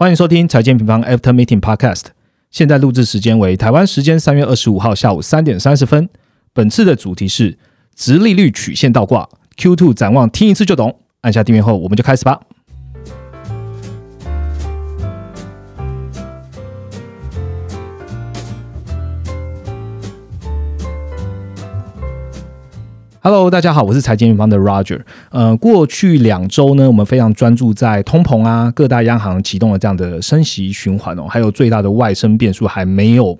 欢迎收听财经平方 After Meeting Podcast。现在录制时间为台湾时间三月二十五号下午三点三十分。本次的主题是直利率曲线倒挂，Q2 展望听一次就懂。按下订阅后，我们就开始吧。Hello，大家好，我是财经平方的 Roger。呃，过去两周呢，我们非常专注在通膨啊，各大央行启动了这样的升息循环哦，还有最大的外生变数还没有。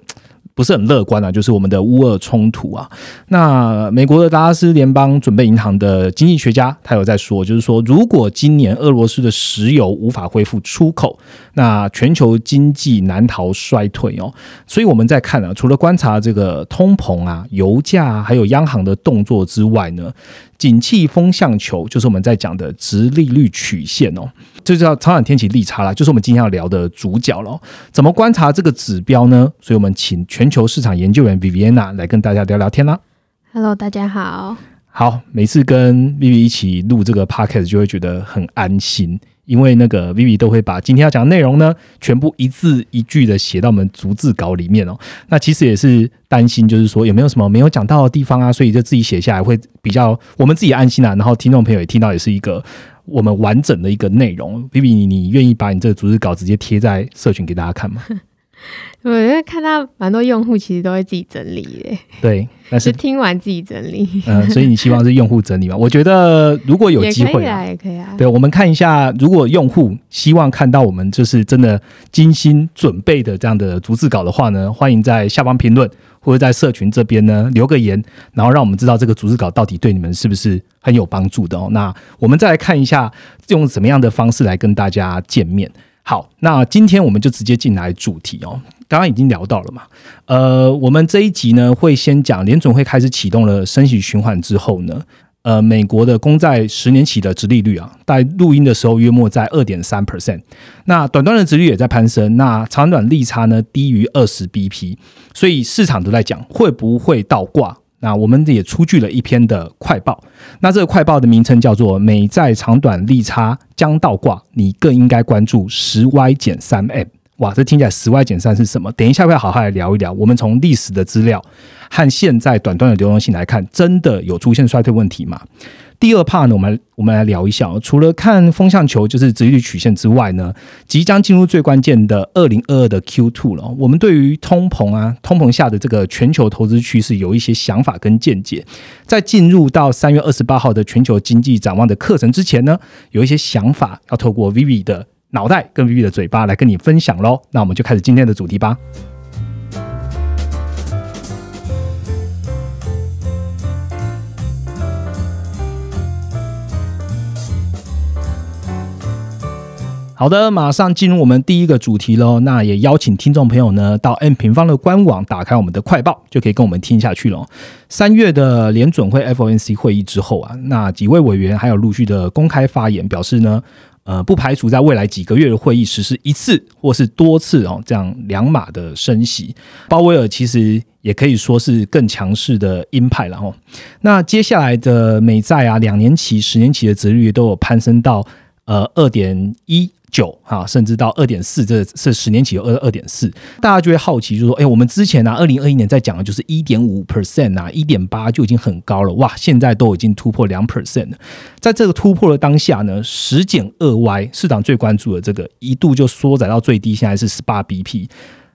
不是很乐观啊，就是我们的乌俄冲突啊。那美国的达拉斯联邦准备银行的经济学家，他有在说，就是说，如果今年俄罗斯的石油无法恢复出口，那全球经济难逃衰退哦。所以我们在看啊，除了观察这个通膨啊、油价还有央行的动作之外呢。景气风向球就是我们在讲的直利率曲线哦，这叫长短天气利差啦，就是我们今天要聊的主角喽。怎么观察这个指标呢？所以我们请全球市场研究员 Viviana 来跟大家聊聊天啦。Hello，大家好。好，每次跟 Vivi 一起录这个 Podcast 就会觉得很安心。因为那个 Vivi 都会把今天要讲的内容呢，全部一字一句的写到我们逐字稿里面哦。那其实也是担心，就是说有没有什么没有讲到的地方啊，所以就自己写下来会比较我们自己安心啊。然后听众朋友也听到，也是一个我们完整的一个内容。Vivi，你你愿意把你这个逐字稿直接贴在社群给大家看吗？我因为看到蛮多用户其实都会自己整理耶，对，但是听完自己整理，嗯，所以你希望是用户整理吗？我觉得如果有机会啊，也可以啊。对，我们看一下，如果用户希望看到我们就是真的精心准备的这样的逐字稿的话呢，欢迎在下方评论或者在社群这边呢留个言，然后让我们知道这个逐字稿到底对你们是不是很有帮助的哦。那我们再来看一下用什么样的方式来跟大家见面。好，那今天我们就直接进来主题哦。刚刚已经聊到了嘛，呃，我们这一集呢会先讲联准会开始启动了升息循环之后呢，呃，美国的公债十年期的殖利率啊，在录音的时候约莫在二点三 percent，那短端的殖率也在攀升，那长短利差呢低于二十 BP，所以市场都在讲会不会倒挂。那我们也出具了一篇的快报，那这个快报的名称叫做《美债长短利差将倒挂》，你更应该关注十 Y 减三 M。哇，这听起来十 Y 减三是什么？等一下会好好来聊一聊。我们从历史的资料和现在短端的流动性来看，真的有出现衰退问题吗？第二 part 呢，我们我们来聊一下。除了看风向球，就是直率曲线之外呢，即将进入最关键的二零二二的 Q two 了。我们对于通膨啊，通膨下的这个全球投资趋势有一些想法跟见解。在进入到三月二十八号的全球经济展望的课程之前呢，有一些想法要透过 Vivi 的脑袋跟 Vivi 的嘴巴来跟你分享喽。那我们就开始今天的主题吧。好的，马上进入我们第一个主题喽。那也邀请听众朋友呢到 N 平方的官网，打开我们的快报，就可以跟我们听下去了。三月的联准会 FOMC 会议之后啊，那几位委员还有陆续的公开发言，表示呢，呃，不排除在未来几个月的会议实施一次或是多次哦，这样两码的升息。鲍威尔其实也可以说是更强势的鹰派了哦。那接下来的美债啊，两年期、十年期的值率都有攀升到呃二点一。九哈，甚至到二点四，这是十年期有二二点四，大家就会好奇，就说：哎，我们之前呢，二零二一年在讲的就是一点五 percent 啊，一点八就已经很高了，哇，现在都已经突破两 percent 了。在这个突破的当下呢，十减二 Y 市场最关注的这个一度就缩窄到最低，现在是十八 BP，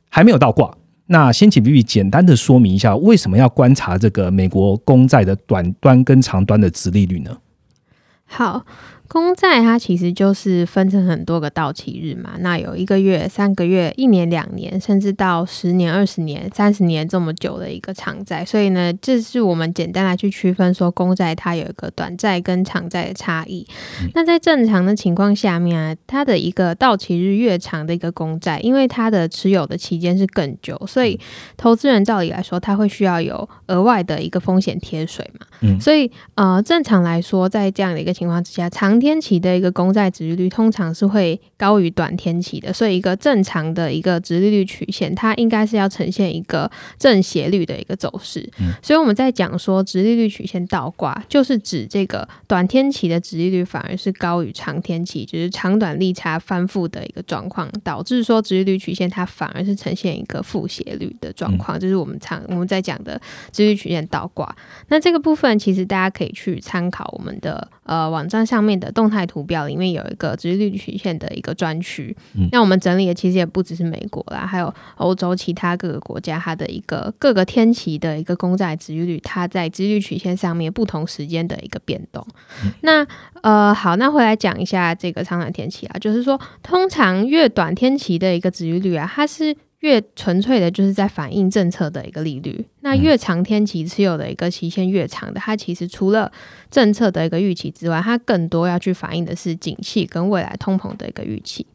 还没有倒挂。那先请 B B 简单的说明一下，为什么要观察这个美国公债的短端跟长端的值利率呢？好。公债它其实就是分成很多个到期日嘛，那有一个月、三个月、一年、两年，甚至到十年、二十年、三十年这么久的一个长债。所以呢，这是我们简单来去区分说，公债它有一个短债跟长债的差异。那在正常的情况下面啊，它的一个到期日越长的一个公债，因为它的持有的期间是更久，所以投资人照理来说，他会需要有额外的一个风险贴水嘛。嗯，所以呃，正常来说，在这样的一个情况之下，长天期的一个公债值利率通常是会高于短天期的，所以一个正常的一个殖利率曲线，它应该是要呈现一个正斜率的一个走势。所以我们在讲说殖利率曲线倒挂，就是指这个短天期的殖利率反而是高于长天期，就是长短利差翻覆的一个状况，导致说殖利率曲线它反而是呈现一个负斜率的状况，就是我们常我们在讲的殖利率曲线倒挂。那这个部分其实大家可以去参考我们的呃网站上面的动态图表，里面有一个殖利率曲线的一个专区。那我们整理的其实也不只是美国啦，还有欧洲其他各个国家它的一个各个天期的一个公债殖利率，它在殖利率曲线上面不同时间的一个变动。那呃好，那回来讲一下这个长短天期啊，就是说通常越短天期的一个殖利率啊，它是。越纯粹的，就是在反映政策的一个利率。那越长天期持有的一个期限越长的，它其实除了政策的一个预期之外，它更多要去反映的是景气跟未来通膨的一个预期。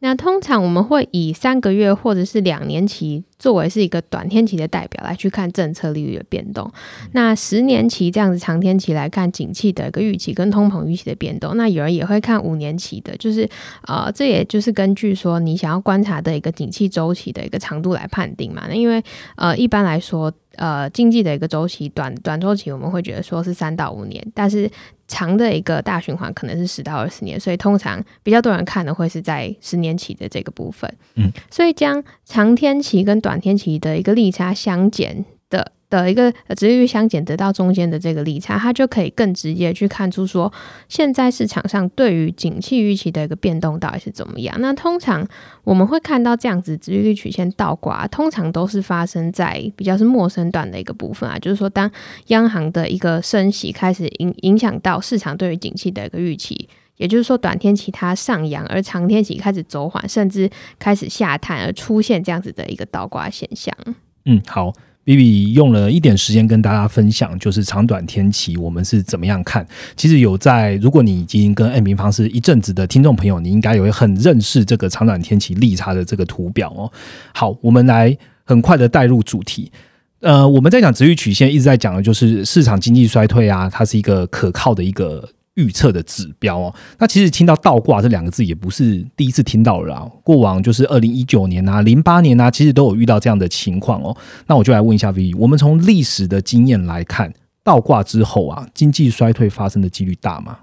那通常我们会以三个月或者是两年期作为是一个短天期的代表来去看政策利率的变动。那十年期这样子长天期来看景气的一个预期跟通膨预期的变动。那有人也会看五年期的，就是呃，这也就是根据说你想要观察的一个景气周期的一个长度来判定嘛。那因为呃一般来说。呃，经济的一个周期，短短周期我们会觉得说是三到五年，但是长的一个大循环可能是十到二十年，所以通常比较多人看的会是在十年期的这个部分。嗯，所以将长天期跟短天期的一个利差相减的。的一个值率相减得到中间的这个利差，它就可以更直接去看出说，现在市场上对于景气预期的一个变动到底是怎么样。那通常我们会看到这样子直率曲线倒挂，通常都是发生在比较是陌生段的一个部分啊，就是说当央行的一个升息开始影影响到市场对于景气的一个预期，也就是说短天期它上扬，而长天期开始走缓，甚至开始下探，而出现这样子的一个倒挂现象。嗯，好。B B 用了一点时间跟大家分享，就是长短天期我们是怎么样看。其实有在，如果你已经跟 N 平方是一阵子的听众朋友，你应该有很认识这个长短天期利差的这个图表哦。好，我们来很快的带入主题。呃，我们在讲直率曲线，一直在讲的就是市场经济衰退啊，它是一个可靠的一个。预测的指标哦，那其实听到倒挂这两个字也不是第一次听到了啊，过往就是二零一九年啊、零八年啊，其实都有遇到这样的情况哦。那我就来问一下 V，我们从历史的经验来看，倒挂之后啊，经济衰退发生的几率大吗？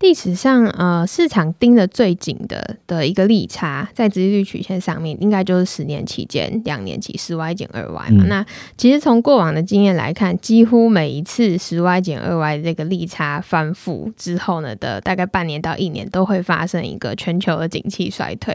历史上，呃，市场盯得最紧的的一个利差，在殖利率曲线上面，应该就是十年期间两年期十 Y 减二 Y 嘛。那其实从过往的经验来看，几乎每一次十 Y 减二 Y 这个利差翻覆之后呢的大概半年到一年，都会发生一个全球的景气衰退。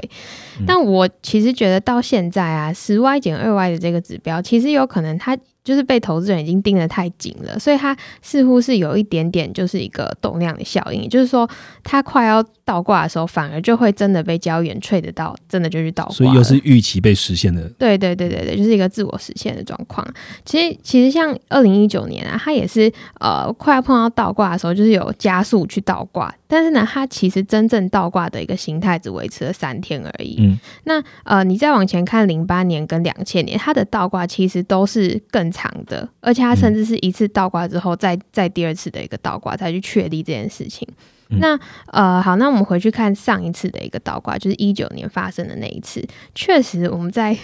但我其实觉得到现在啊，十 Y 减二 Y 的这个指标，其实有可能它。就是被投资人已经盯得太紧了，所以它似乎是有一点点就是一个动量的效应，也就是说它快要倒挂的时候，反而就会真的被交易员吹得到，真的就去倒挂，所以又是预期被实现的。对对对对对，就是一个自我实现的状况。其实其实像二零一九年啊，它也是呃快要碰到倒挂的时候，就是有加速去倒挂，但是呢，它其实真正倒挂的一个形态只维持了三天而已。嗯，那呃你再往前看零八年跟两千年，它的倒挂其实都是更。长的，而且他甚至是一次倒挂之后，再再第二次的一个倒挂，才去确立这件事情。那呃，好，那我们回去看上一次的一个倒挂，就是一九年发生的那一次，确实我们在。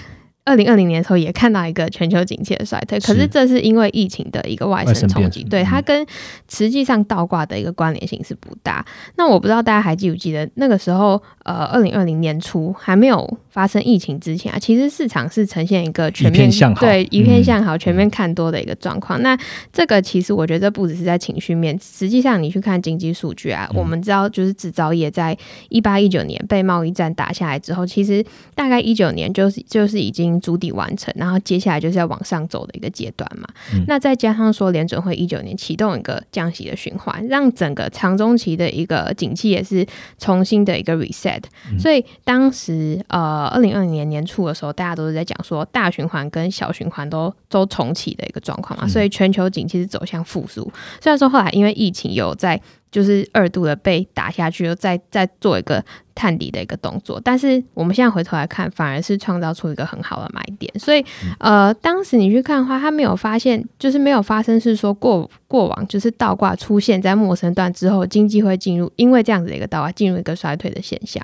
二零二零年的时候也看到一个全球景气的衰退，可是这是因为疫情的一个外生冲击，对它跟实际上倒挂的一个关联性是不大。那我不知道大家还记不记得那个时候，呃，二零二零年初还没有发生疫情之前啊，其实市场是呈现一个全面向好，对一片向好、全面看多的一个状况。那这个其实我觉得不只是在情绪面，实际上你去看经济数据啊，我们知道就是制造业在一八一九年被贸易战打下来之后，其实大概一九年就是就是已经。筑底完成，然后接下来就是要往上走的一个阶段嘛。那再加上说联准会一九年启动一个降息的循环，让整个长中期的一个景气也是重新的一个 reset。所以当时呃二零二零年年初的时候，大家都是在讲说大循环跟小循环都都重启的一个状况嘛。所以全球景气是走向复苏。虽然说后来因为疫情有在就是二度的被打下去，又再再做一个探底的一个动作。但是我们现在回头来看，反而是创造出一个很好的买点。所以，呃，当时你去看的话，他没有发现，就是没有发生是说过过往就是倒挂出现在陌生段之后，经济会进入因为这样子的一个倒挂进入一个衰退的现象。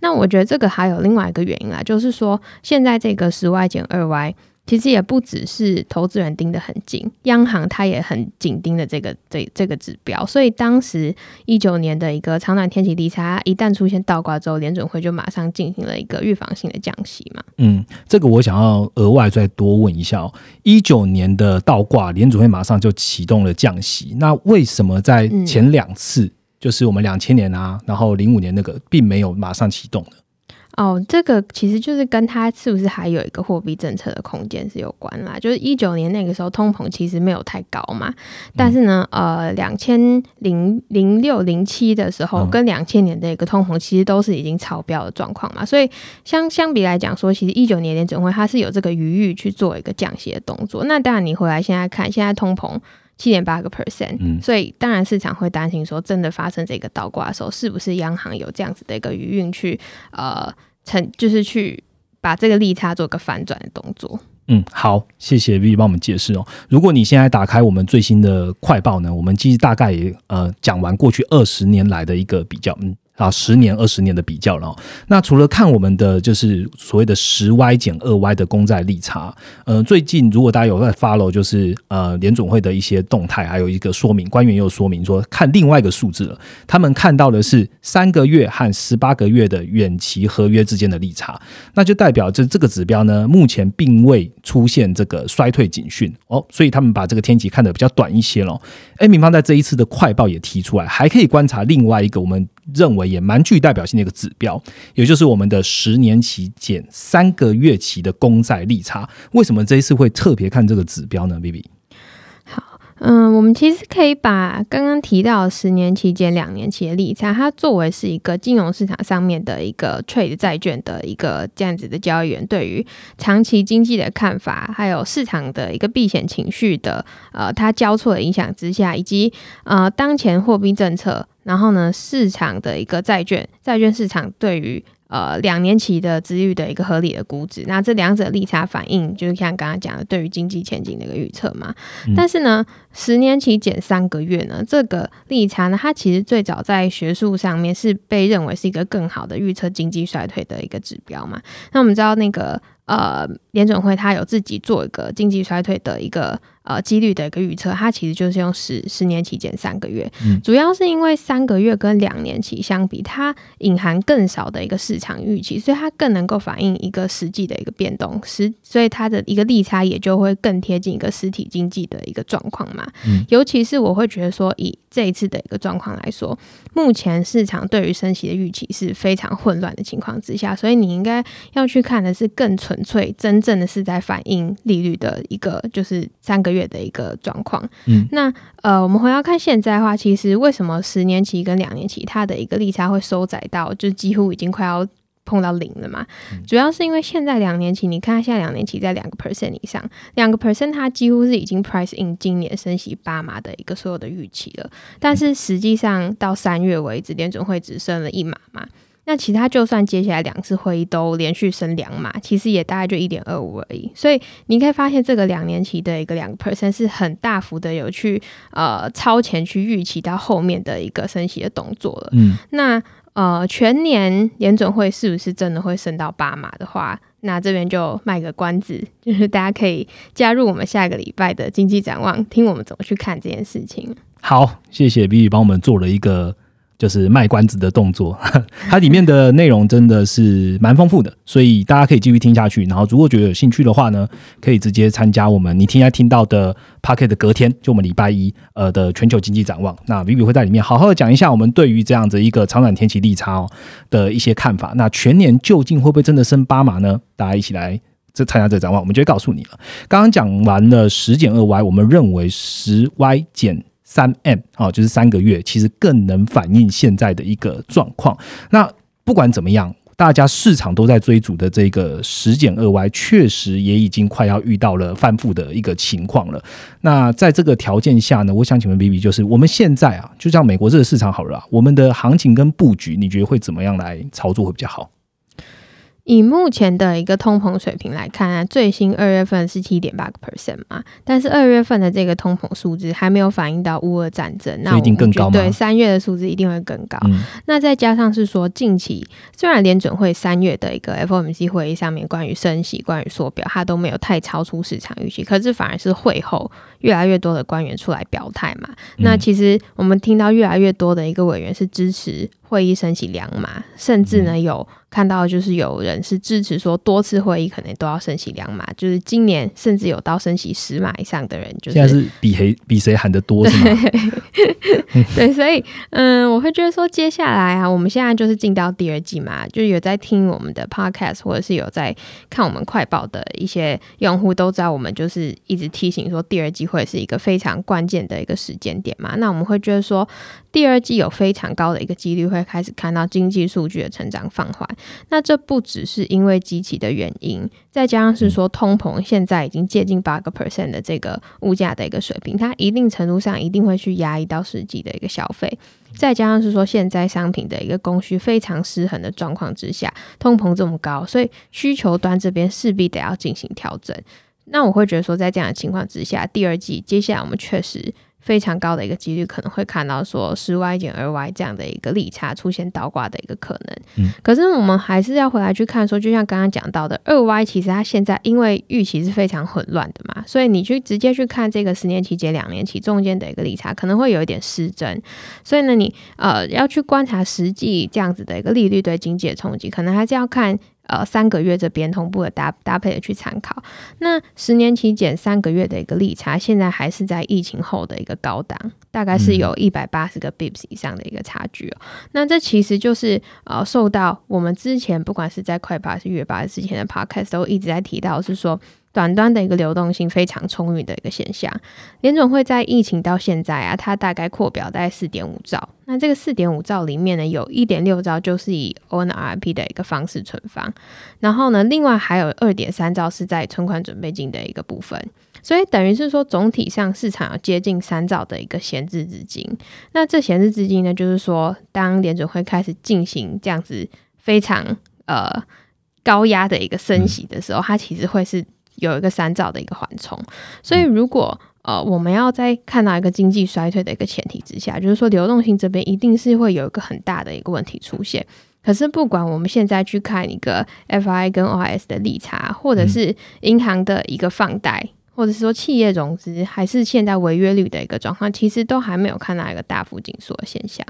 那我觉得这个还有另外一个原因啊，就是说现在这个十 Y 减二 Y。其实也不只是投资人盯得很紧，央行它也很紧盯的这个这这个指标，所以当时一九年的一个长短天气利差一旦出现倒挂之后，联准会就马上进行了一个预防性的降息嘛。嗯，这个我想要额外再多问一下哦，一九年的倒挂，联准会马上就启动了降息，那为什么在前两次，就是我们两千年啊，然后零五年那个，并没有马上启动呢？哦，这个其实就是跟它是不是还有一个货币政策的空间是有关啦。就是一九年那个时候通膨其实没有太高嘛，但是呢，呃，两千零零六零七的时候跟两千年的一个通膨其实都是已经超标的状况嘛，所以相相比来讲说，其实一九年联准会它是有这个余裕去做一个降息的动作。那当然你回来现在看，现在通膨。七点八个 percent，嗯，所以当然市场会担心说，真的发生这个倒挂的时候，是不是央行有这样子的一个余韵去呃，成就是去把这个利差做个反转的动作？嗯，好，谢谢 V 帮我们解释哦。如果你现在打开我们最新的快报呢，我们其实大概也呃讲完过去二十年来的一个比较，嗯。啊，十年、二十年的比较了。那除了看我们的就是所谓的十 Y 减二 Y 的公债利差，呃，最近如果大家有在 follow，就是呃联总会的一些动态，还有一个说明，官员又说明说，看另外一个数字了。他们看到的是三个月和十八个月的远期合约之间的利差，那就代表着这个指标呢，目前并未出现这个衰退警讯哦，所以他们把这个天期看得比较短一些了。哎，明方在这一次的快报也提出来，还可以观察另外一个我们。认为也蛮具代表性的一个指标，也就是我们的十年期减三个月期的公债利差。为什么这一次会特别看这个指标呢？B B。嗯，我们其实可以把刚刚提到十年期间、两年期的利差，它作为是一个金融市场上面的一个 trade 债券的一个这样子的交易员，对于长期经济的看法，还有市场的一个避险情绪的呃，它交错的影响之下，以及呃当前货币政策，然后呢市场的一个债券债券市场对于。呃，两年期的资率的一个合理的估值，那这两者利差反应就是像刚刚讲的，对于经济前景的一个预测嘛。但是呢，十年期减三个月呢，这个利差呢，它其实最早在学术上面是被认为是一个更好的预测经济衰退的一个指标嘛。那我们知道那个呃，联准会它有自己做一个经济衰退的一个。呃，几率的一个预测，它其实就是用十十年期减三个月，主要是因为三个月跟两年期相比，它隐含更少的一个市场预期，所以它更能够反映一个实际的一个变动，实所以它的一个利差也就会更贴近一个实体经济的一个状况嘛。尤其是我会觉得说，以这一次的一个状况来说，目前市场对于升息的预期是非常混乱的情况之下，所以你应该要去看的是更纯粹、真正的是在反映利率的一个，就是三个月。月的一个状况，嗯，那呃，我们回到看现在的话，其实为什么十年期跟两年期它的一个利差会收窄到，就几乎已经快要碰到零了嘛？主要是因为现在两年期，你看现在两年期在两个 percent 以上，两个 percent 它几乎是已经 price in 今年升息八码的一个所有的预期了，但是实际上到三月为止，联准会只剩了一码嘛。那其他就算接下来两次会议都连续升两码，其实也大概就一点二五而已。所以你可以发现，这个两年期的一个两个 percent 是很大幅的有去呃超前去预期到后面的一个升息的动作了。嗯，那呃全年联准会是不是真的会升到八码的话，那这边就卖个关子，就是大家可以加入我们下个礼拜的经济展望，听我们怎么去看这件事情。好，谢谢 B 帮我们做了一个。就是卖关子的动作，它里面的内容真的是蛮丰富的，所以大家可以继续听下去。然后如果觉得有兴趣的话呢，可以直接参加我们你现在听到的 p a c k e t 的隔天，就我们礼拜一呃的全球经济展望。那 Vivi 会在里面好好的讲一下我们对于这样子一个长短天气利差哦的一些看法。那全年究竟会不会真的升八码呢？大家一起来这参加这展望，我们就会告诉你了。刚刚讲完了十减二 Y，我们认为十 Y 减。三 M 啊，就是三个月，其实更能反映现在的一个状况。那不管怎么样，大家市场都在追逐的这个十减二 Y，确实也已经快要遇到了翻覆的一个情况了。那在这个条件下呢，我想请问 B B，就是我们现在啊，就像美国这个市场好了，我们的行情跟布局，你觉得会怎么样来操作会比较好？以目前的一个通膨水平来看啊，最新二月份是七点八个 percent 嘛，但是二月份的这个通膨数字还没有反映到乌俄战争，那一定更高吗？对，三月的数字一定会更高。那再加上是说，近期虽然联准会三月的一个 FOMC 会议上面关于升息、关于缩表，它都没有太超出市场预期，可是反而是会后越来越多的官员出来表态嘛。那其实我们听到越来越多的一个委员是支持。会议升息两码，甚至呢有看到就是有人是支持说多次会议可能都要升息两码，就是今年甚至有到升息十码以上的人，就是现在是比谁比谁喊的多是吗？对，所以嗯，我会觉得说接下来啊，我们现在就是进到第二季嘛，就有在听我们的 podcast 或者是有在看我们快报的一些用户都知道，我们就是一直提醒说第二季会是一个非常关键的一个时间点嘛。那我们会觉得说第二季有非常高的一个几率。会开始看到经济数据的成长放缓，那这不只是因为机器的原因，再加上是说通膨现在已经接近八个 percent 的这个物价的一个水平，它一定程度上一定会去压抑到实际的一个消费，再加上是说现在商品的一个供需非常失衡的状况之下，通膨这么高，所以需求端这边势必得要进行调整。那我会觉得说，在这样的情况之下，第二季接下来我们确实。非常高的一个几率，可能会看到说十 Y 减二 Y 这样的一个利差出现倒挂的一个可能。嗯，可是我们还是要回来去看说，就像刚刚讲到的，二 Y 其实它现在因为预期是非常混乱的嘛，所以你去直接去看这个十年期减两年期中间的一个利差，可能会有一点失真。所以呢，你呃要去观察实际这样子的一个利率对经济的冲击，可能还是要看。呃，三个月这边同步的搭搭配的去参考，那十年期减三个月的一个利差，现在还是在疫情后的一个高档，大概是有一百八十个 bips 以上的一个差距哦。那这其实就是呃，受到我们之前不管是在快八还是月八之前的 podcast 都一直在提到，是说。短端的一个流动性非常充裕的一个现象，联总会在疫情到现在啊，它大概扩表在四点五兆。那这个四点五兆里面呢，有一点六兆就是以 ONRP 的一个方式存放，然后呢，另外还有二点三兆是在存款准备金的一个部分。所以等于是说，总体上市场有接近三兆的一个闲置资金。那这闲置资金呢，就是说，当联准会开始进行这样子非常呃高压的一个升息的时候，它其实会是。有一个三兆的一个缓冲，所以如果呃我们要在看到一个经济衰退的一个前提之下，就是说流动性这边一定是会有一个很大的一个问题出现。可是不管我们现在去看一个 FI 跟 OS 的利差，或者是银行的一个放贷，或者是说企业融资，还是现在违约率的一个状况，其实都还没有看到一个大幅紧缩的现象。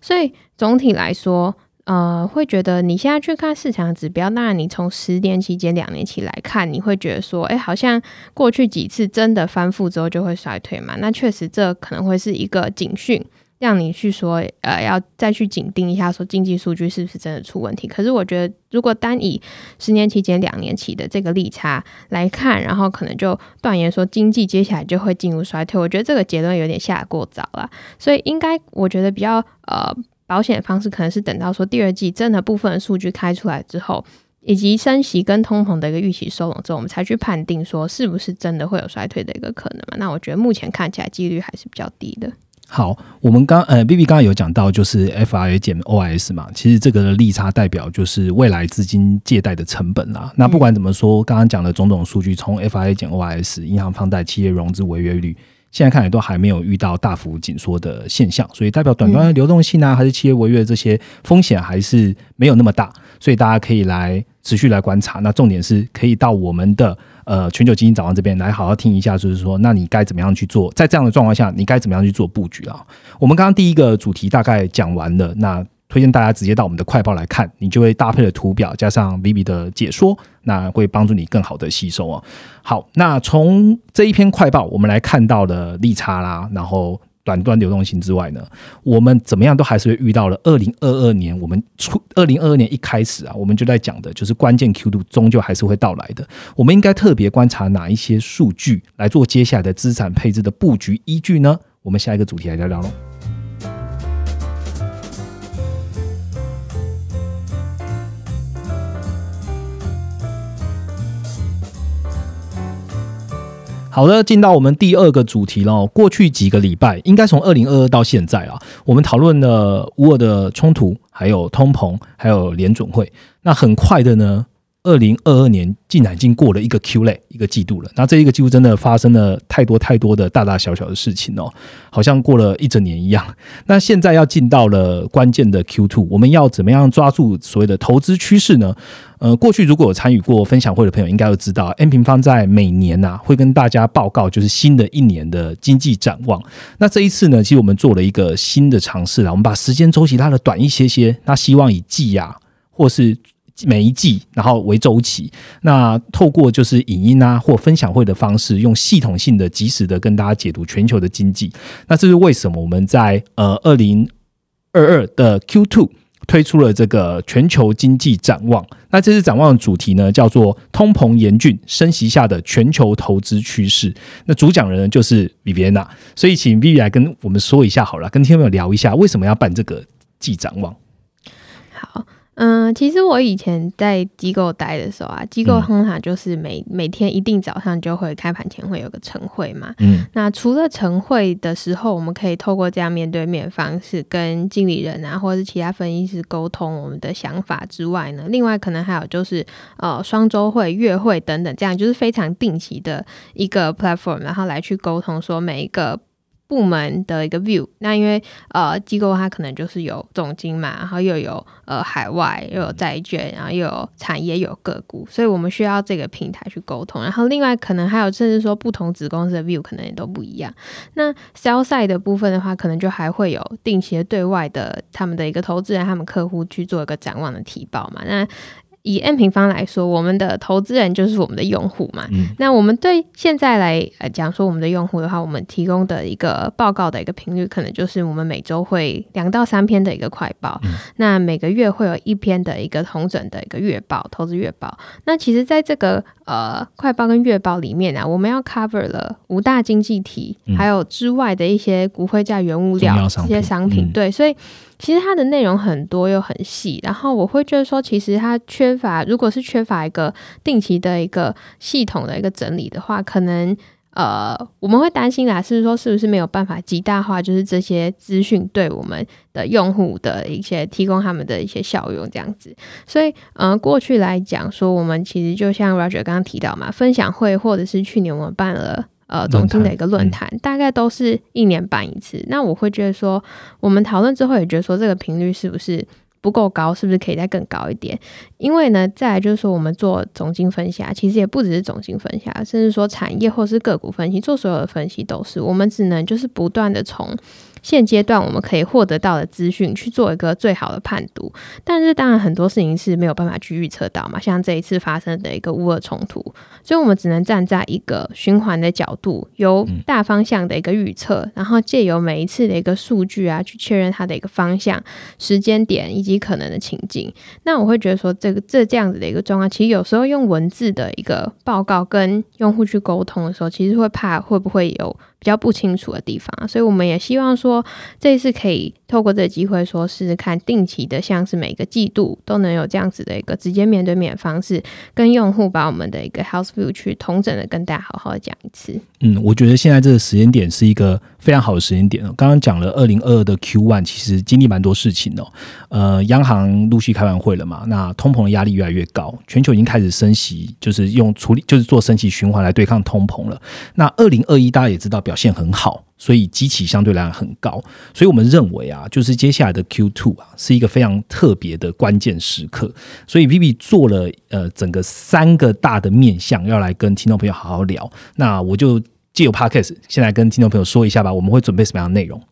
所以总体来说。呃，会觉得你现在去看市场指标，当然你从十年期间、两年期来看，你会觉得说，哎，好像过去几次真的翻覆之后就会衰退嘛？那确实，这可能会是一个警讯，让你去说，呃，要再去紧盯一下，说经济数据是不是真的出问题。可是我觉得，如果单以十年期间、两年期的这个利差来看，然后可能就断言说经济接下来就会进入衰退，我觉得这个结论有点下过早了。所以应该，我觉得比较呃。保险的方式可能是等到说第二季真的部分的数据开出来之后，以及升息跟通膨的一个预期收拢之后，我们才去判定说是不是真的会有衰退的一个可能嘛？那我觉得目前看起来几率还是比较低的。好，我们刚呃，B B 刚刚有讲到就是 F I 减 O S 嘛，其实这个利差代表就是未来资金借贷的成本啦。那不管怎么说，刚刚讲的种种数据，从 F I 减 O S、银行放贷、企业融资违约率。现在看来都还没有遇到大幅紧缩的现象，所以代表短端的流动性啊，还是企业违约这些风险还是没有那么大，所以大家可以来持续来观察。那重点是可以到我们的呃全球基金早上这边来好好听一下，就是说，那你该怎么样去做？在这样的状况下，你该怎么样去做布局啊？我们刚刚第一个主题大概讲完了，那。推荐大家直接到我们的快报来看，你就会搭配的图表加上 Vivi 的解说，那会帮助你更好的吸收哦。好，那从这一篇快报，我们来看到了利差啦，然后短端流动性之外呢，我们怎么样都还是会遇到了二零二二年，我们出二零二二年一开始啊，我们就在讲的就是关键 Q 度终究还是会到来的。我们应该特别观察哪一些数据来做接下来的资产配置的布局依据呢？我们下一个主题来聊聊喽。好的，进到我们第二个主题了。过去几个礼拜，应该从二零二二到现在啊，我们讨论了乌尔的冲突，还有通膨，还有联准会。那很快的呢。二零二二年竟然已经过了一个 Q 类一个季度了，那这一个季度真的发生了太多太多的大大小小的事情哦，好像过了一整年一样。那现在要进到了关键的 Q two，我们要怎么样抓住所谓的投资趋势呢？呃，过去如果有参与过分享会的朋友，应该都知道，N 平方在每年呐会跟大家报告就是新的一年的经济展望。那这一次呢，其实我们做了一个新的尝试啊，我们把时间周期拉的短一些些，那希望以季啊或是。每一季，然后为周期，那透过就是影音啊或分享会的方式，用系统性的、及时的跟大家解读全球的经济。那这是为什么我们在呃二零二二的 Q two 推出了这个全球经济展望。那这次展望的主题呢，叫做通膨严峻，升息下的全球投资趋势。那主讲人就是 Viviana，所以请 Vivi 来跟我们说一下好了，跟听众朋友聊一下为什么要办这个季展望。好。嗯，其实我以前在机构待的时候啊，机构通常就是每每天一定早上就会开盘前会有个晨会嘛。嗯，那除了晨会的时候，我们可以透过这样面对面方式跟经理人啊，或者是其他分析师沟通我们的想法之外呢，另外可能还有就是呃双周会、月会等等，这样就是非常定期的一个 platform，然后来去沟通说每一个。部门的一个 view，那因为呃机构它可能就是有总金嘛，然后又有呃海外又有债券，然后又有产业有个股，所以我们需要这个平台去沟通。然后另外可能还有甚至说不同子公司的 view 可能也都不一样。那 sell side 的部分的话，可能就还会有定期的对外的他们的一个投资人、他们客户去做一个展望的提报嘛。那以 N 平方来说，我们的投资人就是我们的用户嘛。那我们对现在来呃讲说我们的用户的话，我们提供的一个报告的一个频率，可能就是我们每周会两到三篇的一个快报。那每个月会有一篇的一个同整的一个月报，投资月报。那其实在这个呃快报跟月报里面啊，我们要 cover 了五大经济体，还有之外的一些骨灰价、原物料这些商品。对，所以。其实它的内容很多又很细，然后我会觉得说，其实它缺乏，如果是缺乏一个定期的一个系统的一个整理的话，可能呃我们会担心啦，是说是不是没有办法极大化，就是这些资讯对我们的用户的一些提供他们的一些效用这样子。所以，呃，过去来讲说，我们其实就像 Roger 刚刚提到嘛，分享会或者是去年我们办了。呃，总经的一个论坛，大概都是一年办一次。那我会觉得说，我们讨论之后也觉得说，这个频率是不是不够高？是不是可以再更高一点？因为呢，再来就是说，我们做总经分析啊，其实也不只是总经分析，甚至说产业或是个股分析，做所有的分析都是，我们只能就是不断的从。现阶段我们可以获得到的资讯去做一个最好的判读，但是当然很多事情是没有办法去预测到嘛，像这一次发生的一个乌俄冲突，所以我们只能站在一个循环的角度，由大方向的一个预测，然后借由每一次的一个数据啊，去确认它的一个方向、时间点以及可能的情境。那我会觉得说，这个这这样子的一个状况，其实有时候用文字的一个报告跟用户去沟通的时候，其实会怕会不会有。比较不清楚的地方，所以我们也希望说，这一次可以透过这个机会，说试试看定期的，像是每个季度都能有这样子的一个直接面对面的方式，跟用户把我们的一个 House View 去同整的跟大家好好的讲一次。嗯，我觉得现在这个时间点是一个非常好的时间点刚刚讲了二零二二的 Q one，其实经历蛮多事情哦。呃，央行陆续开完会了嘛，那通膨的压力越来越高，全球已经开始升息，就是用处理，就是做升息循环来对抗通膨了。那二零二一大家也知道表现很好，所以机器相对来讲很高，所以我们认为啊，就是接下来的 Q two 啊，是一个非常特别的关键时刻。所以 Vivi 做了呃整个三个大的面向，要来跟听众朋友好好聊。那我就。借由 podcast，先来跟听众朋友说一下吧，我们会准备什么样的内容？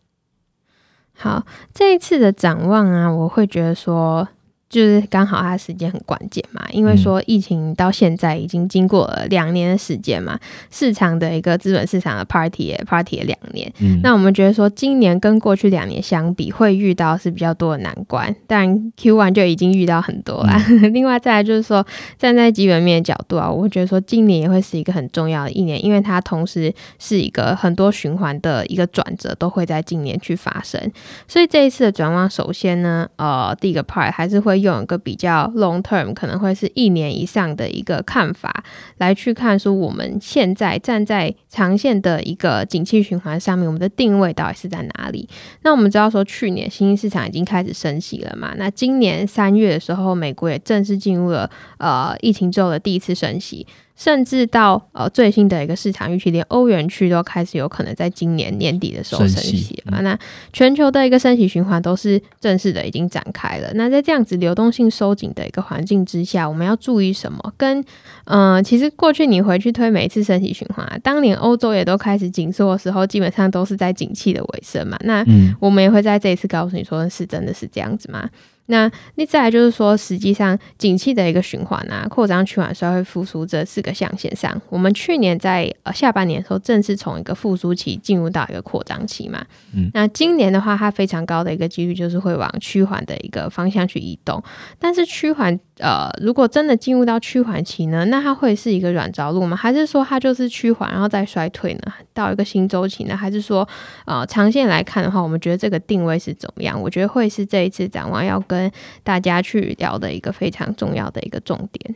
好，这一次的展望啊，我会觉得说。就是刚好它时间很关键嘛，因为说疫情到现在已经经过了两年的时间嘛，市场的一个资本市场的 party 也 party 了两年。那我们觉得说今年跟过去两年相比，会遇到是比较多的难关，但 Q one 就已经遇到很多了。另外再来就是说，站在基本面的角度啊，我会觉得说今年也会是一个很重要的一年，因为它同时是一个很多循环的一个转折都会在今年去发生。所以这一次的转望，首先呢，呃，第一个 part 还是会。用一个比较 long term，可能会是一年以上的一个看法来去看，说我们现在站在长线的一个景气循环上面，我们的定位到底是在哪里？那我们知道说，去年新兴市场已经开始升息了嘛？那今年三月的时候，美国也正式进入了呃疫情之后的第一次升息。甚至到呃最新的一个市场预期，连欧元区都开始有可能在今年年底的时候升息了。那全球的一个升息循环都是正式的已经展开了。那在这样子流动性收紧的一个环境之下，我们要注意什么？跟嗯，其实过去你回去推每一次升息循环，当年欧洲也都开始紧缩的时候，基本上都是在景气的尾声嘛。那我们也会在这一次告诉你说，是真的是这样子吗？那那再来就是说，实际上景气的一个循环啊，扩张、趋缓、衰会、复苏这四个象限上，我们去年在呃下半年的时候，正式从一个复苏期进入到一个扩张期嘛。嗯。那今年的话，它非常高的一个几率就是会往趋缓的一个方向去移动。但是趋缓，呃，如果真的进入到趋缓期呢，那它会是一个软着陆吗？还是说它就是趋缓，然后再衰退呢？到一个新周期呢？还是说，呃，长线来看的话，我们觉得这个定位是怎么样？我觉得会是这一次展望要跟。跟大家去聊的一个非常重要的一个重点。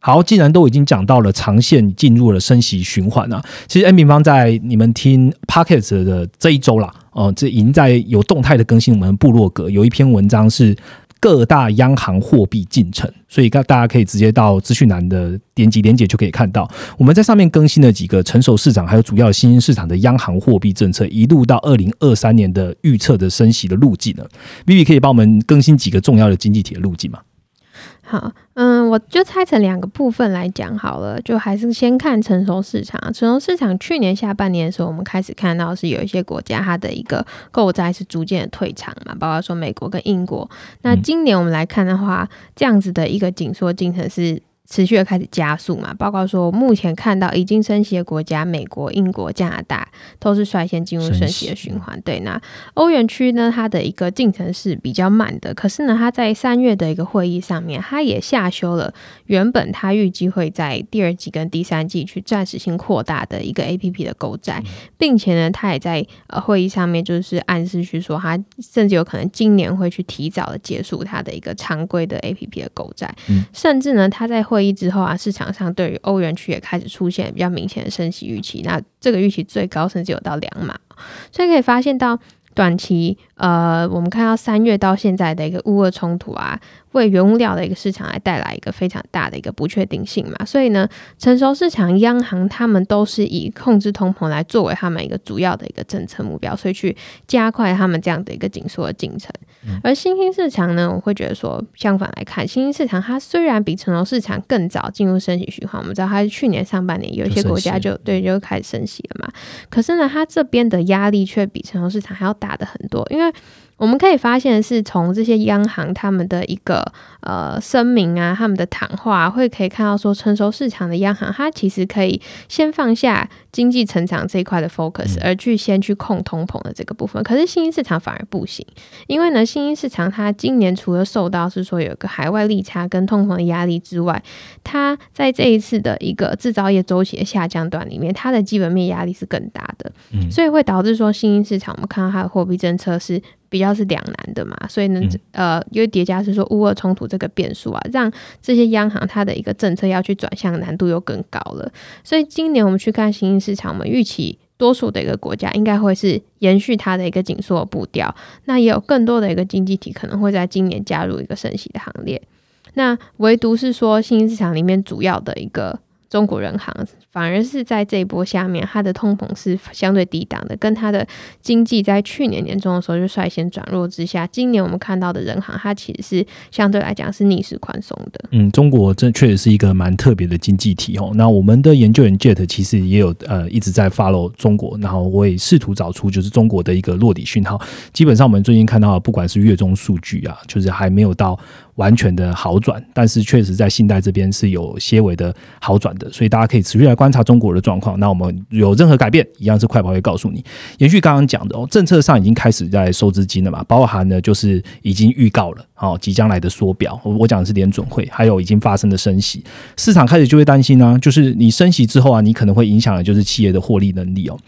好，既然都已经讲到了长线进入了升息循环啊，其实 N 平方在你们听 Pocket 的这一周啦，哦，这已经在有动态的更新我们部落格有一篇文章是。各大央行货币进程，所以大大家可以直接到资讯栏的点击连接就可以看到，我们在上面更新了几个成熟市场还有主要新兴市场的央行货币政策，一路到二零二三年的预测的升息的路径呢。Vivi 可以帮我们更新几个重要的经济体的路径吗？好，嗯，我就拆成两个部分来讲好了，就还是先看成熟市场。成熟市场去年下半年的时候，我们开始看到是有一些国家它的一个购债是逐渐的退场嘛，包括说美国跟英国。那今年我们来看的话，这样子的一个紧缩进程是。持续的开始加速嘛，包括说目前看到已经升息的国家，美国、英国、加拿大都是率先进入升息的循环。对，那欧元区呢，它的一个进程是比较慢的，可是呢，它在三月的一个会议上面，它也下修了原本它预计会在第二季跟第三季去暂时性扩大的一个 A P P 的购债，并且呢，它也在呃会议上面就是暗示去说，它甚至有可能今年会去提早的结束它的一个常规的 A P P 的购债，甚至呢，它在会议之后啊，市场上对于欧元区也开始出现比较明显的升息预期。那这个预期最高甚至有到两码，所以可以发现到短期，呃，我们看到三月到现在的一个乌俄冲突啊。为原物料的一个市场来带来一个非常大的一个不确定性嘛，所以呢，成熟市场央行他们都是以控制通膨来作为他们一个主要的一个政策目标，所以去加快他们这样的一个紧缩的进程。而新兴市场呢，我会觉得说，相反来看，新兴市场它虽然比成熟市场更早进入升息循环，我们知道它是去年上半年有一些国家就对就开始升息了嘛，可是呢，它这边的压力却比成熟市场还要大的很多，因为。我们可以发现，是从这些央行他们的一个呃声明啊，他们的谈话，会可以看到说，成熟市场的央行，它其实可以先放下经济成长这一块的 focus，而去先去控通膨的这个部分。可是新兴市场反而不行，因为呢，新兴市场它今年除了受到是说有一个海外利差跟通膨的压力之外，它在这一次的一个制造业周期的下降段里面，它的基本面压力是更大的，所以会导致说新兴市场，我们看到它的货币政策是。比较是两难的嘛，所以呢，呃，因为叠加是说乌俄冲突这个变数啊，让这些央行它的一个政策要去转向难度又更高了。所以今年我们去看新兴市场，我们预期多数的一个国家应该会是延续它的一个紧缩步调，那也有更多的一个经济体可能会在今年加入一个升息的行列。那唯独是说新兴市场里面主要的一个。中国人行反而是在这一波下面，它的通膨是相对低档的，跟它的经济在去年年中的时候就率先转弱之下，今年我们看到的人行它其实是相对来讲是逆势宽松的。嗯，中国这确实是一个蛮特别的经济体哦。那我们的研究员 Jet 其实也有呃一直在 follow 中国，然后我也试图找出就是中国的一个落底讯号。基本上我们最近看到，不管是月中数据啊，就是还没有到。完全的好转，但是确实在信贷这边是有些微的好转的，所以大家可以持续来观察中国的状况。那我们有任何改变，一样是快跑会告诉你。延续刚刚讲的哦，政策上已经开始在收资金了嘛，包含呢就是已经预告了哦，即将来的缩表。我我讲的是联准会，还有已经发生的升息，市场开始就会担心呢，就是你升息之后啊，你可能会影响的就是企业的获利能力哦。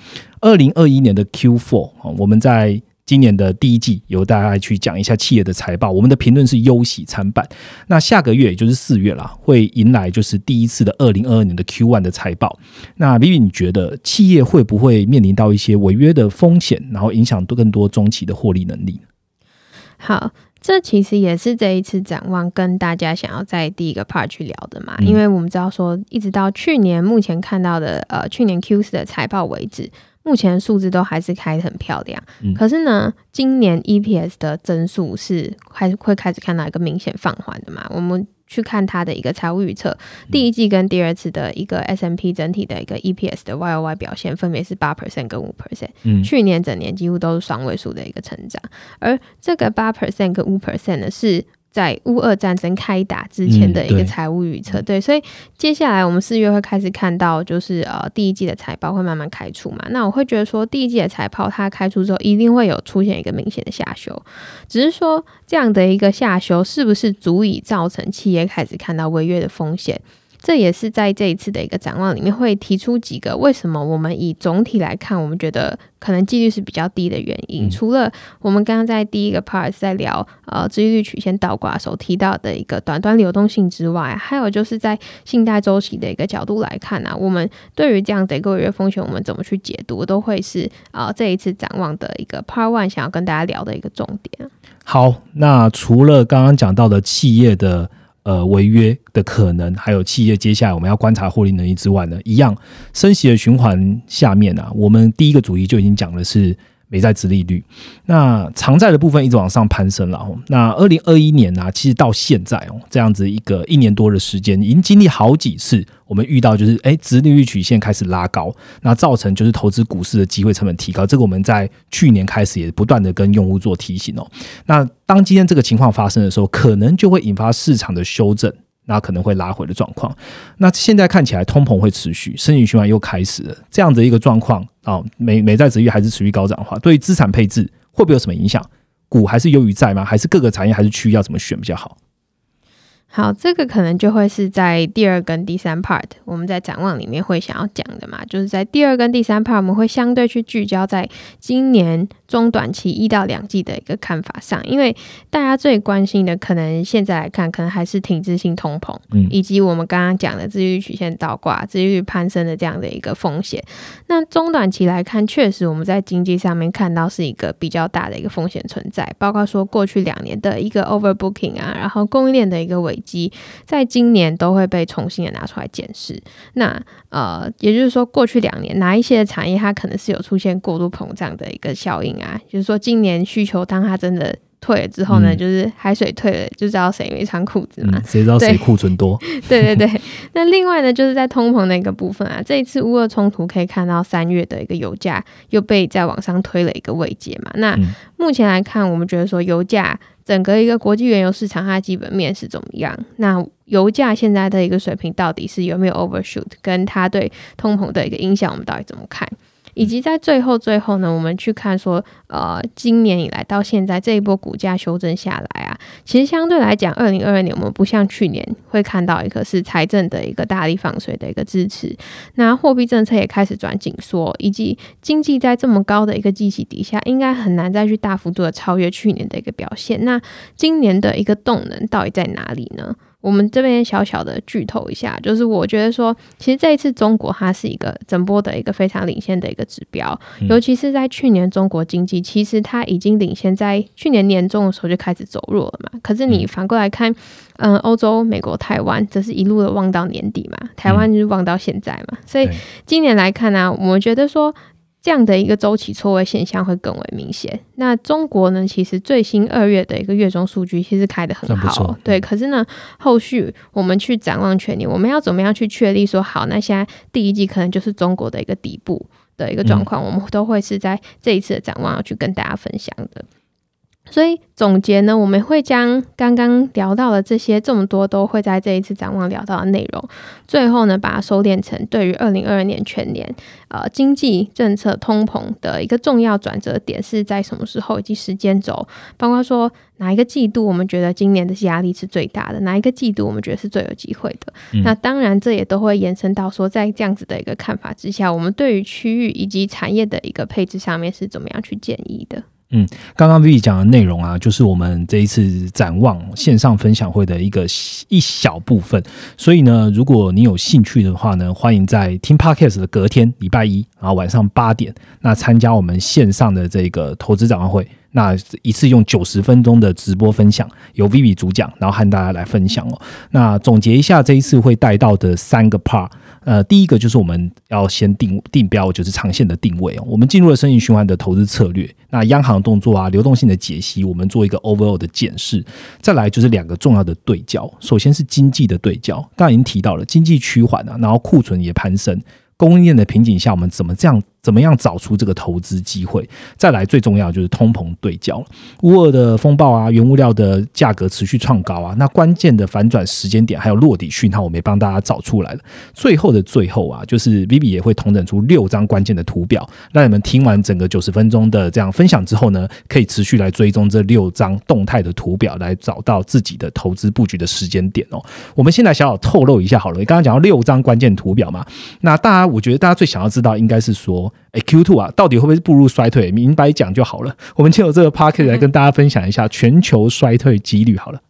二零二一年的 Q4 哦，我们在。今年的第一季由大家去讲一下企业的财报，我们的评论是忧喜参半。那下个月也就是四月啦，会迎来就是第一次的二零二二年的 Q one 的财报。那 Vivi，你觉得企业会不会面临到一些违约的风险，然后影响更多中期的获利能力？好。这其实也是这一次展望跟大家想要在第一个 part 去聊的嘛，因为我们知道说，一直到去年目前看到的呃去年 Q 四的财报为止，目前数字都还是开得很漂亮。可是呢，今年 EPS 的增速是还会开始看到一个明显放缓的嘛，我们。去看它的一个财务预测，第一季跟第二次的一个 S M P 整体的一个 E P S 的 Y O Y 表现，分别是八 percent 跟五 percent。嗯，去年整年几乎都是双位数的一个成长，而这个八 percent 跟五 percent 呢是。在乌俄战争开打之前的一个财务预测，对，所以接下来我们四月会开始看到，就是呃第一季的财报会慢慢开出嘛。那我会觉得说，第一季的财报它开出之后，一定会有出现一个明显的下修，只是说这样的一个下修是不是足以造成企业开始看到违约的风险？这也是在这一次的一个展望里面会提出几个为什么我们以总体来看，我们觉得可能几率是比较低的原因。除了我们刚刚在第一个 part 在聊呃，利率曲线倒挂时候提到的一个短端流动性之外，还有就是在信贷周期的一个角度来看呢，我们对于这样的一个违约风险，我们怎么去解读，都会是啊这一次展望的一个 part one 想要跟大家聊的一个重点。好，那除了刚刚讲到的企业的。呃，违约的可能，还有企业接下来我们要观察获利能力之外呢，一样升息的循环下面啊，我们第一个主题就已经讲的是。美债值利率，那长债的部分一直往上攀升了。那二零二一年呢，其实到现在哦，这样子一个一年多的时间，已经经历好几次，我们遇到就是哎，值利率曲线开始拉高，那造成就是投资股市的机会成本提高。这个我们在去年开始也不断的跟用户做提醒哦。那当今天这个情况发生的时候，可能就会引发市场的修正。那可能会拉回的状况，那现在看起来通膨会持续，生意循环又开始了，这样的一个状况啊，美美债值率还是持续高涨的话，对于资产配置会不会有什么影响？股还是优于债吗？还是各个产业还是区域要怎么选比较好？好，这个可能就会是在第二跟第三 part，我们在展望里面会想要讲的嘛，就是在第二跟第三 part，我们会相对去聚焦在今年中短期一到两季的一个看法上，因为大家最关心的，可能现在来看，可能还是停滞性通膨，嗯，以及我们刚刚讲的利率曲线倒挂、利率攀升的这样的一个风险。那中短期来看，确实我们在经济上面看到是一个比较大的一个风险存在，包括说过去两年的一个 overbooking 啊，然后供应链的一个危。机在今年都会被重新的拿出来检视。那呃，也就是说，过去两年哪一些产业它可能是有出现过度膨胀的一个效应啊？就是说，今年需求当它真的退了之后呢，就是海水退了，就知道谁没穿裤子嘛？谁知道谁库存多？对对对。那另外呢，就是在通膨的一个部分啊，这一次乌俄冲突可以看到三月的一个油价又被在往上推了一个位阶嘛？那目前来看，我们觉得说油价。整个一个国际原油市场，它的基本面是怎么样？那油价现在的一个水平到底是有没有 overshoot？跟它对通膨的一个影响，我们到底怎么看？以及在最后最后呢，我们去看说，呃，今年以来到现在这一波股价修正下来啊，其实相对来讲，二零二二年我们不像去年会看到一个是财政的一个大力放水的一个支持，那货币政策也开始转紧缩，以及经济在这么高的一个基期底下，应该很难再去大幅度的超越去年的一个表现。那今年的一个动能到底在哪里呢？我们这边小小的剧透一下，就是我觉得说，其实这一次中国它是一个整波的一个非常领先的一个指标，尤其是在去年中国经济其实它已经领先在去年年中的时候就开始走弱了嘛。可是你反过来看，嗯，欧洲、美国、台湾则是一路的望到年底嘛，台湾就是望到现在嘛。所以今年来看呢，我们觉得说。这样的一个周期错位现象会更为明显。那中国呢？其实最新二月的一个月中数据其实开的很好，对。可是呢，后续我们去展望全年，我们要怎么样去确立说好？那现在第一季可能就是中国的一个底部的一个状况，我们都会是在这一次的展望要去跟大家分享的。所以总结呢，我们会将刚刚聊到的这些这么多，都会在这一次展望聊到的内容，最后呢，把它收敛成对于二零二二年全年呃经济政策通膨的一个重要转折点是在什么时候以及时间轴，包括说哪一个季度我们觉得今年的压力是最大的，哪一个季度我们觉得是最有机会的。那当然，这也都会延伸到说，在这样子的一个看法之下，我们对于区域以及产业的一个配置上面是怎么样去建议的。嗯刚刚 vv 讲的内容啊，就是我们这一次展望线上分享会的一个一小部分。所以呢，如果你有兴趣的话呢，欢迎在听 Podcast 的隔天礼拜一，然后晚上八点，那参加我们线上的这个投资展望会。那一次用九十分钟的直播分享，由 Vivi 主讲，然后和大家来分享哦。那总结一下这一次会带到的三个 part，呃，第一个就是我们要先定定标，就是长线的定位哦。我们进入了生意循环的投资策略，那央行动作啊，流动性的解析，我们做一个 overall 的检视。再来就是两个重要的对焦，首先是经济的对焦，刚刚已经提到了经济趋缓啊，然后库存也攀升。供应链的瓶颈下，我们怎么这样？怎么样找出这个投资机会？再来，最重要就是通膨对焦乌尔的风暴啊，原物料的价格持续创高啊，那关键的反转时间点还有落底讯号，我们也帮大家找出来了。最后的最后啊，就是 Vivi 也会同整出六张关键的图表，让你们听完整个九十分钟的这样分享之后呢，可以持续来追踪这六张动态的图表，来找到自己的投资布局的时间点哦。我们现在小小透露一下好了，刚刚讲到六张关键图表嘛，那大家我觉得大家最想要知道应该是说。哎，Q two 啊，到底会不会步入衰退？明白讲就好了。我们借由这个 p a r k e t 来跟大家分享一下全球衰退几率好了。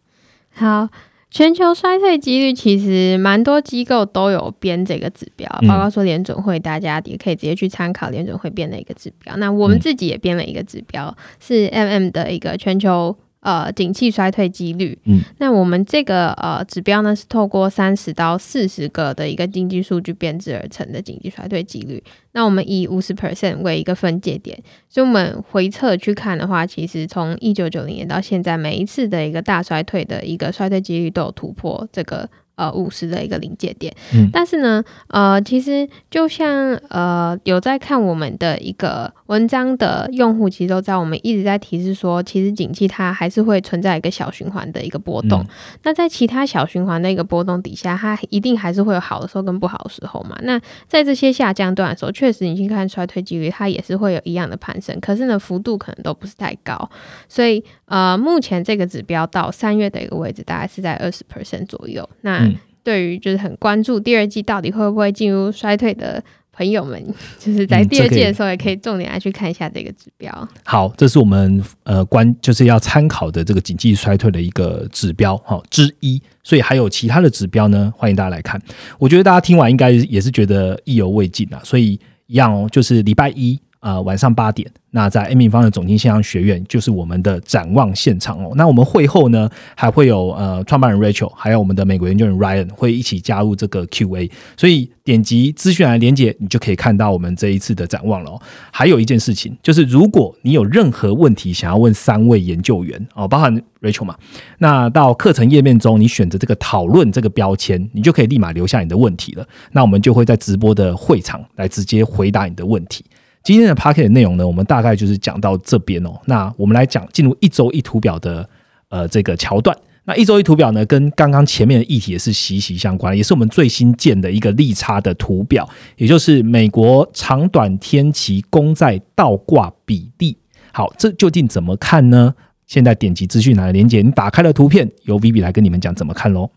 好，全球衰退几率其实蛮多机构都有编这个指标，包括说联准会，大家也可以直接去参考联准会编的一个指标。那我们自己也编了一个指标，是 MM 的一个全球。呃，景气衰退几率。嗯，那我们这个呃指标呢，是透过三十到四十个的一个经济数据编制而成的经济衰退几率。那我们以五十 percent 为一个分界点，所以我们回测去看的话，其实从一九九零年到现在，每一次的一个大衰退的一个衰退几率都有突破这个。呃，五十的一个临界点，嗯，但是呢，呃，其实就像呃，有在看我们的一个文章的用户，其实都知道，我们一直在提示说，其实景气它还是会存在一个小循环的一个波动。那在其他小循环的一个波动底下，它一定还是会有好的时候跟不好的时候嘛。那在这些下降段的时候，确实你去看衰退几率，它也是会有一样的攀升，可是呢，幅度可能都不是太高。所以呃，目前这个指标到三月的一个位置，大概是在二十 percent 左右。那对于就是很关注第二季到底会不会进入衰退的朋友们，就是在第二季的时候也可以重点来去看一下这个指标。好，这是我们呃关就是要参考的这个经济衰退的一个指标哈之一。所以还有其他的指标呢，欢迎大家来看。我觉得大家听完应该也是觉得意犹未尽啊。所以一样哦，就是礼拜一呃晚上八点。那在 A 平方的总经线上学院就是我们的展望现场哦。那我们会后呢，还会有呃创办人 Rachel，还有我们的美国研究员 Ryan 会一起加入这个 Q&A。所以点击资讯栏连接，你就可以看到我们这一次的展望了。还有一件事情，就是如果你有任何问题想要问三位研究员哦，包含 Rachel 嘛，那到课程页面中你选择这个讨论这个标签，你就可以立马留下你的问题了。那我们就会在直播的会场来直接回答你的问题。今天的 p a r k e t 内容呢，我们大概就是讲到这边哦。那我们来讲进入一周一图表的呃这个桥段。那一周一图表呢，跟刚刚前面的议题也是息息相关，也是我们最新建的一个利差的图表，也就是美国长短天期公债倒挂比例。好，这究竟怎么看呢？现在点击资讯栏的连接，你打开了图片，由 Vivi 来跟你们讲怎么看喽。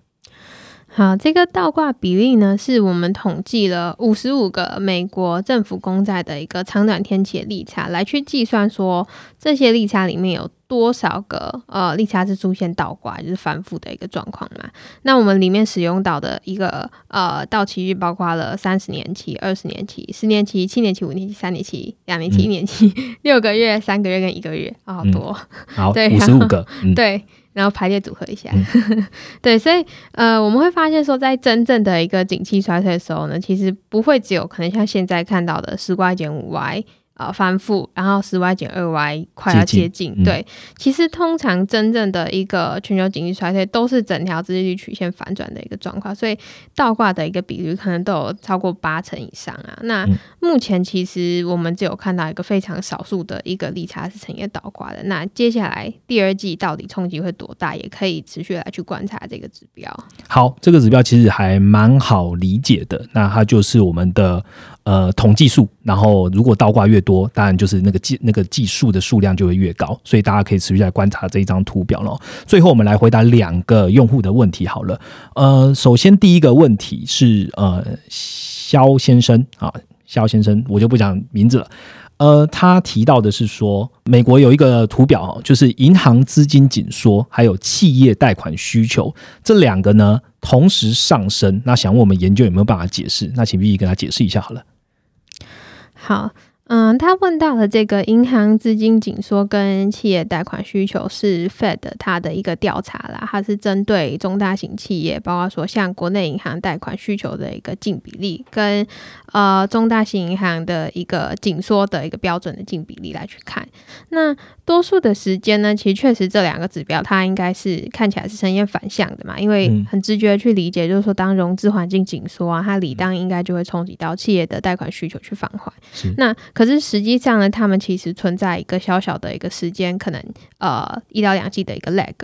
好，这个倒挂比例呢，是我们统计了五十五个美国政府公债的一个长短天期的利差，来去计算说这些利差里面有多少个呃利差是出现倒挂，就是反复的一个状况嘛。那我们里面使用到的一个呃到期日，包括了三十年期、二十年期、十年期、七年期、五年期、三年期、两年期、一年期、六个月、三个月跟一个月，好多。好，对，五十五个，对。然后排列组合一下，对，所以呃，我们会发现说，在真正的一个景气衰退的时候呢，其实不会只有可能像现在看到的十 Y 减五 Y。呃，翻覆，然后十 y 减二 y 快要接近，对。其实通常真正的一个全球经济衰退，都是整条资金率曲线反转的一个状况，所以倒挂的一个比率可能都有超过八成以上啊。那目前其实我们只有看到一个非常少数的一个利差是呈现倒挂的。那接下来第二季到底冲击会多大，也可以持续来去观察这个指标。好，这个指标其实还蛮好理解的，那它就是我们的。呃，统计数，然后如果倒挂越多，当然就是那个计那个计数的数量就会越高，所以大家可以持续来观察这一张图表了。最后，我们来回答两个用户的问题好了。呃，首先第一个问题是呃，肖先生啊，肖先生，我就不讲名字了。呃，他提到的是说，美国有一个图表，就是银行资金紧缩，还有企业贷款需求这两个呢同时上升。那想问我们研究有没有办法解释？那请 V 跟他解释一下好了。好。嗯，他问到的这个银行资金紧缩跟企业贷款需求是 Fed 它的一个调查啦，它是针对中大型企业，包括说像国内银行贷款需求的一个净比例，跟呃中大型银行的一个紧缩的一个标准的净比例来去看。那多数的时间呢，其实确实这两个指标它应该是看起来是呈现反向的嘛，因为很直觉去理解，就是说当融资环境紧缩啊，它理当应该就会冲击到企业的贷款需求去放缓。那可是实际上呢，他们其实存在一个小小的一个时间，可能呃一到两季的一个 lag，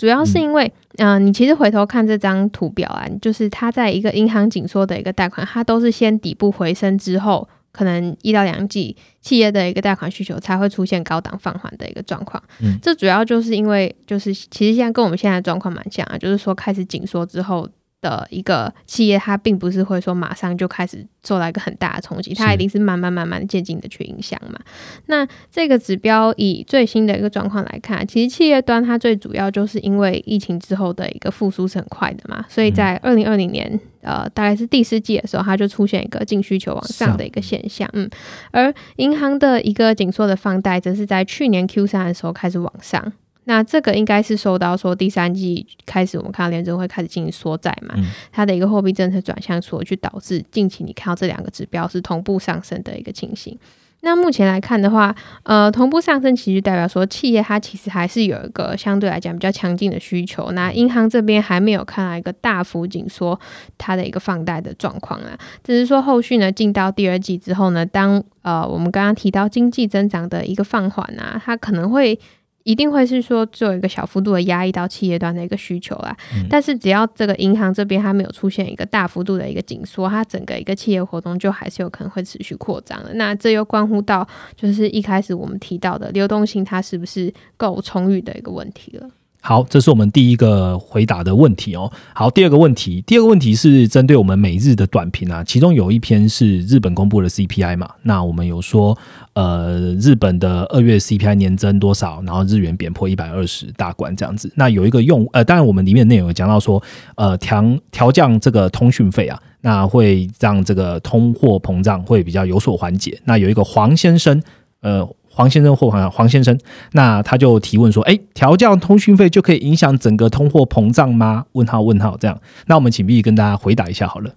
主要是因为，嗯，你其实回头看这张图表啊，就是它在一个银行紧缩的一个贷款，它都是先底部回升之后，可能一到两季企业的一个贷款需求才会出现高档放缓的一个状况。嗯，这主要就是因为，就是其实现在跟我们现在状况蛮像啊，就是说开始紧缩之后。的一个企业，它并不是会说马上就开始受到一个很大的冲击，它一定是慢慢慢慢渐进的去影响嘛。那这个指标以最新的一个状况来看，其实企业端它最主要就是因为疫情之后的一个复苏是很快的嘛，所以在二零二零年呃大概是第四季的时候，它就出现一个净需求往上的一个现象，嗯，而银行的一个紧缩的放贷，则是在去年 Q 三的时候开始往上。那这个应该是受到说第三季开始，我们看到联准会开始进行缩债嘛，它的一个货币政策转向，所去导致近期你看到这两个指标是同步上升的一个情形。那目前来看的话，呃，同步上升其实代表说企业它其实还是有一个相对来讲比较强劲的需求。那银行这边还没有看到一个大幅紧缩它的一个放贷的状况啊，只是说后续呢进到第二季之后呢，当呃我们刚刚提到经济增长的一个放缓啊，它可能会。一定会是说做一个小幅度的压抑到企业端的一个需求啦，但是只要这个银行这边它没有出现一个大幅度的一个紧缩，它整个一个企业活动就还是有可能会持续扩张的。那这又关乎到就是一开始我们提到的流动性它是不是够充裕的一个问题了。好，这是我们第一个回答的问题哦。好，第二个问题，第二个问题是针对我们每日的短评啊，其中有一篇是日本公布的 CPI 嘛，那我们有说，呃，日本的二月 CPI 年增多少，然后日元贬破一百二十大关这样子。那有一个用，呃，当然我们里面内容有讲到说，呃，调调降这个通讯费啊，那会让这个通货膨胀会比较有所缓解。那有一个黄先生，呃。黄先生或黄黄先生，那他就提问说：“哎，调降通讯费就可以影响整个通货膨胀吗？”问号问号这样。那我们请 B 跟大家回答一下好了。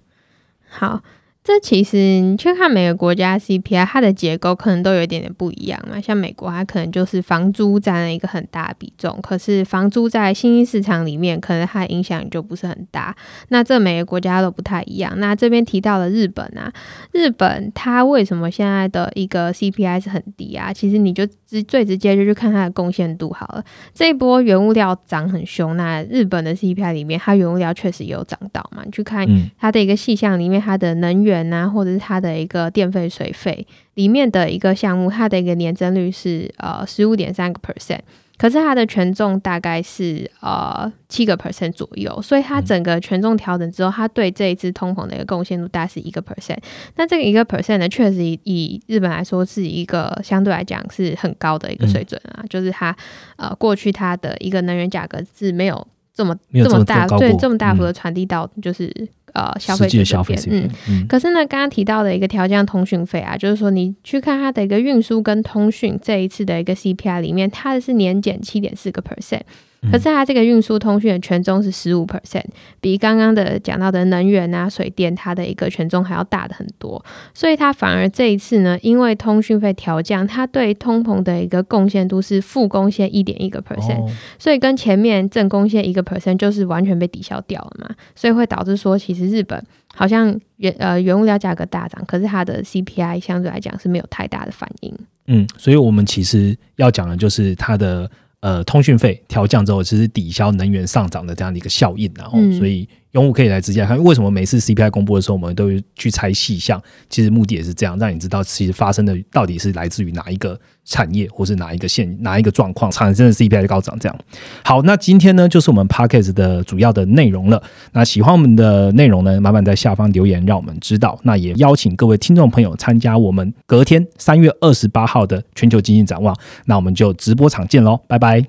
好。这其实你去看每个国家 CPI，它的结构可能都有一点点不一样嘛。像美国，它可能就是房租占了一个很大的比重，可是房租在新兴市场里面，可能它的影响就不是很大。那这每个国家都不太一样。那这边提到了日本啊，日本它为什么现在的一个 CPI 是很低啊？其实你就直最直接就去看它的贡献度好了。这一波原物料涨很凶，那日本的 CPI 里面，它原物料确实有涨到嘛？你去看它的一个细项里面，它的能源。啊，或者是它的一个电费、水费里面的一个项目，它的一个年增率是呃十五点三个 percent，可是它的权重大概是呃七个 percent 左右，所以它整个权重调整之后，它对这一次通膨的一个贡献度大概是一个 percent。那这个一个 percent 呢，确实以日本来说是一个相对来讲是很高的一个水准啊，就是它呃过去它的一个能源价格是没有这么这么大对这么大幅的传递到就是。呃，消费者消费，嗯，可是呢，刚刚提到的一个调降通讯费啊，就是说你去看它的一个运输跟通讯这一次的一个 CPI 里面，它的是年减七点四个 percent。可是它这个运输通讯的权重是十五 percent，比刚刚的讲到的能源啊、水电，它的一个权重还要大的很多。所以它反而这一次呢，因为通讯费调降，它对通膨的一个贡献度是负贡献一点一个 percent，所以跟前面正贡献一个 percent 就是完全被抵消掉了嘛。所以会导致说，其实日本好像原呃原物料价格大涨，可是它的 CPI 相对来讲是没有太大的反应。嗯，所以我们其实要讲的就是它的。呃，通讯费调降之后，其实抵消能源上涨的这样的一个效应，然后所以用户可以来直接看。为什么每次 CPI 公布的时候，我们都去猜细项？其实目的也是这样，让你知道其实发生的到底是来自于哪一个产业，或是哪一个现、哪一个状况产生的 CPI 的高涨。这样好，那今天呢，就是我们 Podcast 的主要的内容了。那喜欢我们的内容呢，麻烦在下方留言，让我们知道。那也邀请各位听众朋友参加我们隔天三月二十八号的全球经济展望。那我们就直播场见喽，拜拜，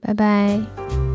拜拜。